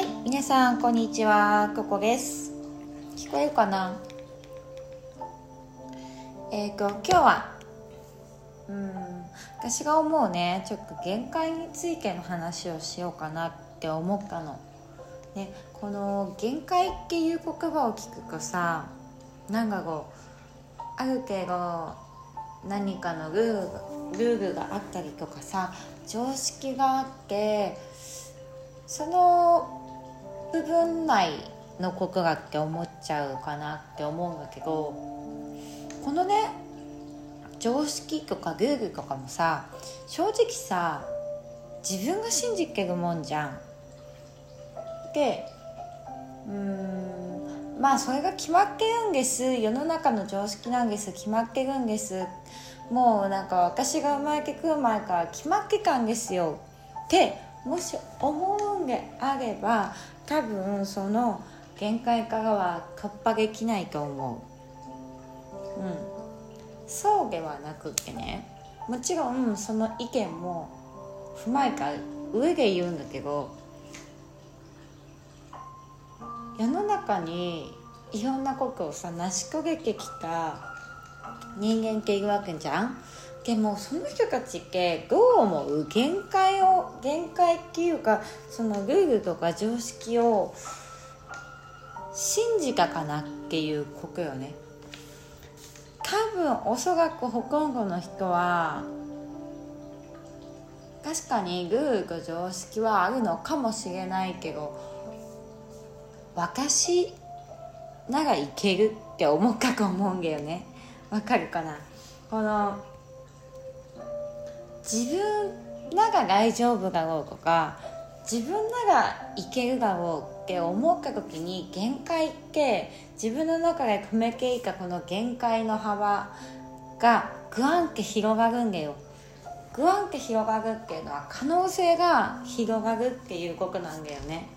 はい皆さんこんにちは。ここです。聞こえるかな？えっ、ー、と今日はうん私が思うねちょっと限界についての話をしようかなって思ったの。ねこの限界っていう言葉を聞くとさなんかこうある程度何かのルールルールがあったりとかさ常識があってその部分内のことだって思っちゃうかなって思うんだけどこのね常識とかルーグルとかもさ正直さ自分が信じてるもんじゃん。でうんまあそれが決まってるんです。世の中の常識なんです。決まってるんです。もうなんか私が生まれてくる前から決まってたんですよ。ってもし思うんであれば多分その限界からは突破できないと思う。うん。そうではなくってね。もちろんその意見も踏まえた上で言うんだけど世の中にいろんなことをさ成し遂げてきた人間っているわけじゃん。でもその人たちってどう思う限界を限界っていうかそのルールとか常識を信じたかなっていうことよね。多分おそらくほとんどの人は確かにルールと常識はあるのかもしれないけど私ならいけるって思ったと思うんだよね。わかるかな？この自分なら大丈夫だろうとか自分ならいけるだろうって思った時に限界って自分の中で止めていたこの限界の幅がグワンって広がるんだよ。グワンって広がるっていうのは可能性が広がるっていうことなんだよね。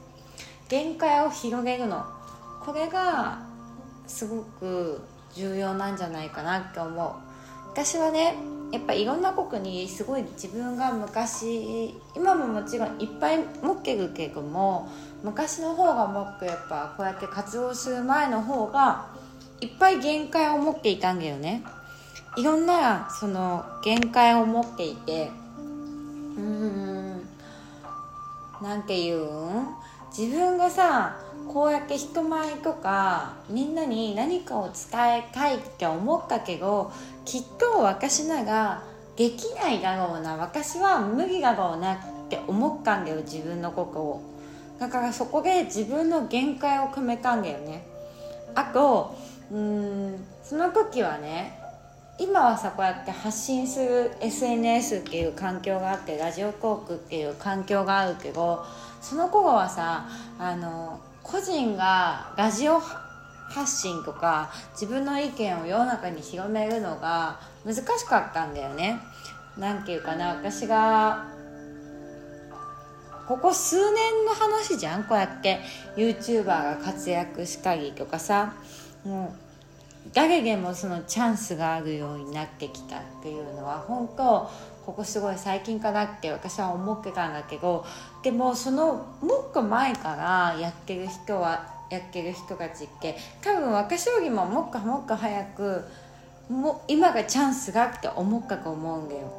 限界を広げるの。これがすごく重要なんじゃないかなって思う。私はねやっぱいろんな国にすごい自分が昔今ももちろんいっぱい持ってるけども昔の方がもっとやっぱこうやって活動する前の方がいっぱい限界を持っていたんだよね。いろんなその限界を持っていてうーんなんていうん？自分がさこうやって人前とかみんなに何かを伝えたいって思ったけどきっと私ならできないだろうな私は無理だろうなって思ったんだよ自分のことを。だからそこで自分の限界を組めたんだよね。あとうんその時はね今はさこうやって発信する SNS っていう環境があってラジオトークっていう環境があるけどその頃はさあの個人がラジオ発信とか自分の意見を世の中に広めるのが難しかったんだよね。なんていうかな私がここ数年の話じゃんこうやって。YouTuber が活躍したりとかさもう誰でもそのチャンスがあるようになってきたっていうのは本当ここすごい最近かなって私は思ってたんだけどでもそのもっと前からやってる人はやってる人たちって多分私よりももっともっと早くも今がチャンスがって思ったと思うんだよ。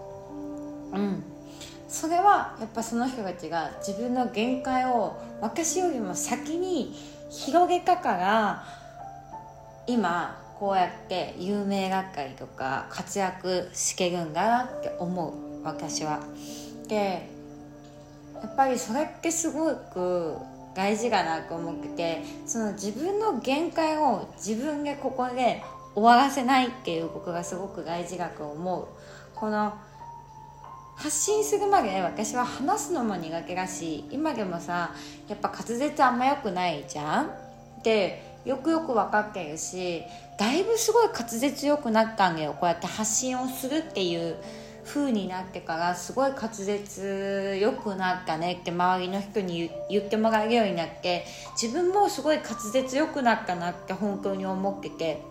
うんそれはやっぱその人たちが自分の限界を私よりも先に広げたから今こうやって有名学会とか活躍してるんだなって思う私は。でやっぱりそれってすごく大事かなと思っててその自分の限界を自分でここで終わらせないっていうことがすごく大事だと思うこの発信するまで私は話すのも苦手だし今でもさやっぱ滑舌あんま良くないじゃん？でよくよく分かってるしだいぶすごい滑舌良くなったんだよ。こうやって発信をするっていう風になってからすごい滑舌良くなったね。って周りの人に言ってもらえるようになって自分もすごい滑舌良くなったなって本当に思ってて。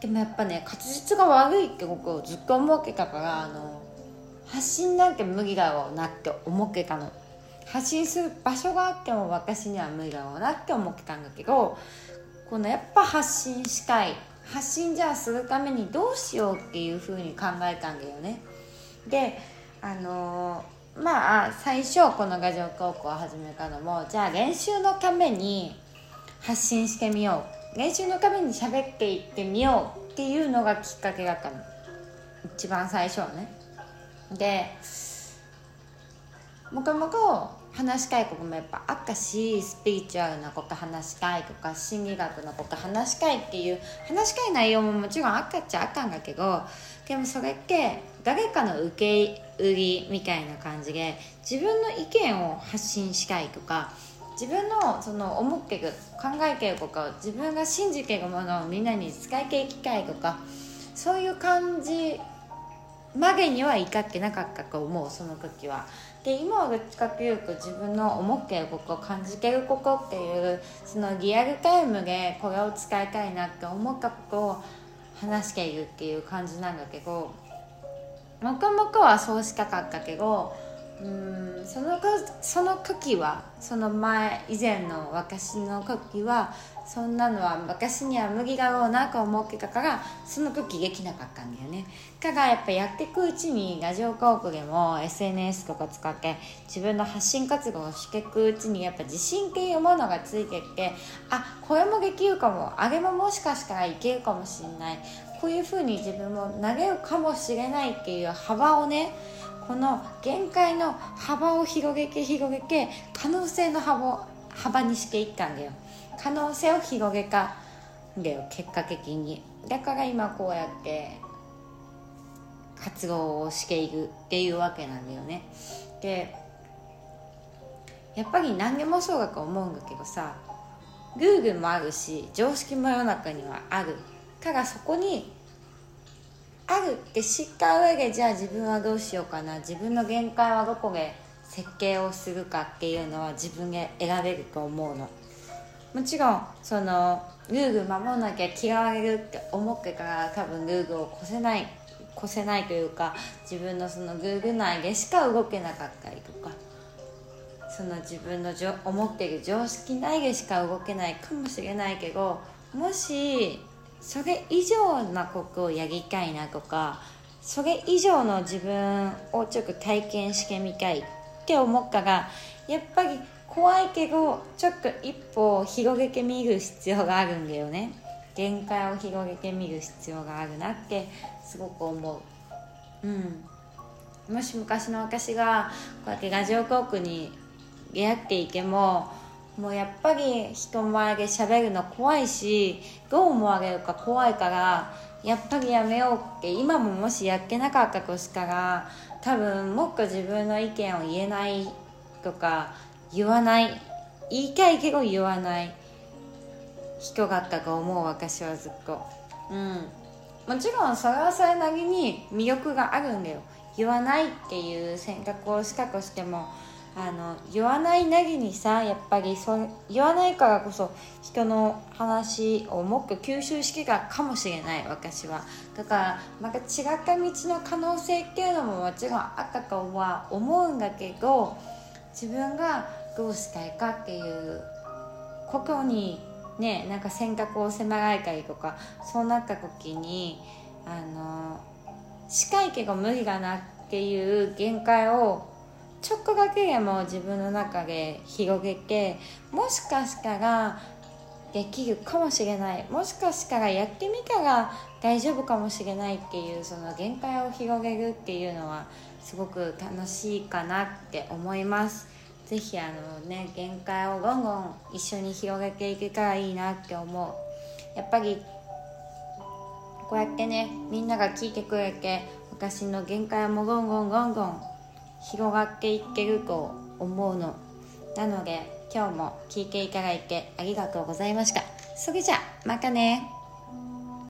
でもやっぱね滑舌が悪いって僕ずっと思ってたからあの発信なんて無理だろうなって思ってたの。発信する場所があっても私には無理だろうなって思ってたんだけどこのやっぱ発信したい発信じゃあするためにどうしようっていうふうに考えたんだよね。であのー、まあ最初この画像高校を始めたのもじゃあ練習のために発信してみよう。練習のために喋っていってみようっていうのがきっかけだったの。一番最初はね。でもともと話したいこともやっぱあったしスピリチュアルなこと話したいとか心理学のこと話したいっていう話したい内容ももちろんあったっちゃあったんだけどでもそれって誰かの受け売りみたいな感じで自分の意見を発信したいとか自分のその思ってる考えてることを自分が信じてるものをみんなに使いていきたいとかそういう感じまでにはいかってなかったと思うその時は。で今はどっちかというと自分の思っていること感じてることっていうそのリアルタイムでこれを使いたいなって思ったことを話しているっていう感じなんだけどもくもくはそうしたかったけどうんそのその時はその前以前の私の時はそんなのは私には無理だろうなと思ってたからその時できなかったんだよね。だからやっぱやっていくうちにラジオ広告でも SNS とか使って自分の発信活動をしていくうちにやっぱ自信っていうものがついてきてあこれもできるかも。あれももしかしたらいけるかもしれない。こういうふうに自分も投げるかもしれないっていう幅をねこの限界の幅を広げて広げて可能性の幅を幅にしていったんだよ。可能性を広げたんだよ結果的に。だから今こうやって。活動をしているっていうわけなんだよね。でやっぱり何でもそうだと思うんだけどさ。ルールもあるし常識も世の中にはある。ただそこにあるって知った上でじゃあ自分はどうしようかな。自分の限界はどこで設計をするかっていうのは自分で選べると思うの。もちろんそのルール守らなきゃ嫌われるって思ってから多分ルールを越せない越せないというか自分のそのルール内でしか動けなかったりとかその自分のじょ思ってる常識内でしか動けないかもしれないけどもしそれ以上なことをやりたいなとかそれ以上の自分をちょっと体験してみたいって思ったらやっぱり怖いけどちょっと一歩広げてみる必要があるんだよね。限界を広げてみる必要があるなってすごく思う。うん。もし昔の私がこうやってラジオトークに出会っていてももうやっぱり人前で喋るの怖いしどう思われるか怖いからやっぱりやめようって今ももしやってなかったとしたら多分もっと自分の意見を言えないとか言わない。言いたいけど言わない。人だったと思う私はずっと。うん。もちろんそれはそれなりに魅力があるんだよ。言わないっていう選択をしたとしてもあの言わないなりにさやっぱりそ言わないからこそ人の話をもっと吸収してたかもしれない私は。だからまた違った道の可能性っていうのももちろんあったとは思うんだけど自分がどうしたいかっていうことにねなんか選択を迫られたりとかそうなった時にあの近いけど無理だなっていう限界をちょっとだけでも自分の中で広げてもしかしたらできるかもしれない。もしかしたらやってみたら大丈夫かもしれないっていうその限界を広げるっていうのはすごく楽しいかなって思います。是非あのね限界をどんどん一緒に広げていけたらいいなって思う。やっぱりこうやってねみんなが聞いてくれて私の限界もゴンゴンゴンゴン広がっていけると思うの。なので今日も聞いていただいてありがとうございました。それじゃまたね。